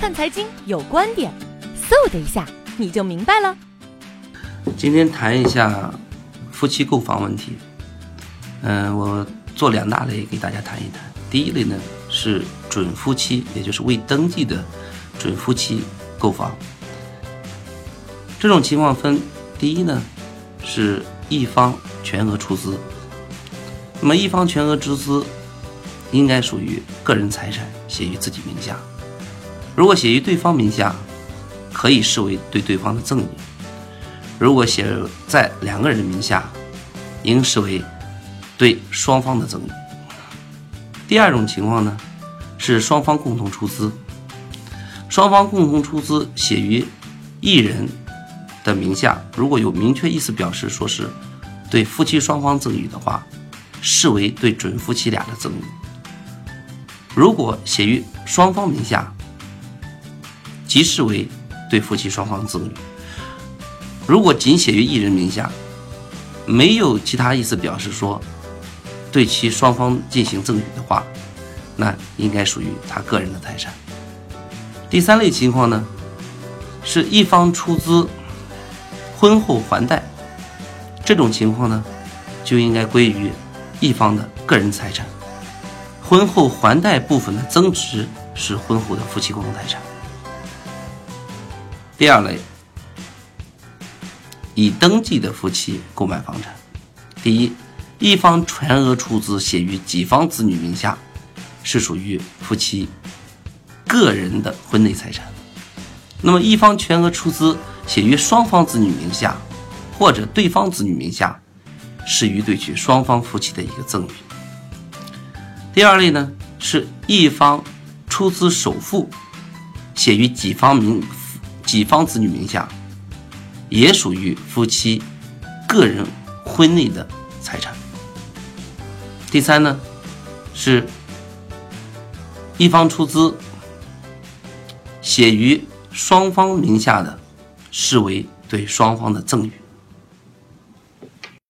看财经有观点，嗖的一下你就明白了。今天谈一下夫妻购房问题。嗯，我做两大类给大家谈一谈。第一类呢是准夫妻，也就是未登记的准夫妻购房。这种情况分第一呢是一方全额出资，那么一方全额出资应该属于个人财产，写于自己名下。如果写于对方名下，可以视为对对方的赠与；如果写在两个人名下，应视为对双方的赠与。第二种情况呢，是双方共同出资，双方共同出资写于一人的名下，如果有明确意思表示说是对夫妻双方赠与的话，视为对准夫妻俩的赠与。如果写于双方名下，即视为对夫妻双方赠与。如果仅写于一人名下，没有其他意思表示说对其双方进行赠与的话，那应该属于他个人的财产。第三类情况呢，是一方出资，婚后还贷，这种情况呢，就应该归于一方的个人财产。婚后还贷部分的增值是婚后的夫妻共同财产。第二类，已登记的夫妻购买房产，第一，一方全额出资写于己方子女名下，是属于夫妻个人的婚内财产。那么，一方全额出资写于双方子女名下，或者对方子女名下，是于对其双方夫妻的一个赠与。第二类呢，是一方出资首付写于己方名。己方子女名下，也属于夫妻个人婚内的财产。第三呢，是一方出资写于双方名下的，视为对双方的赠与。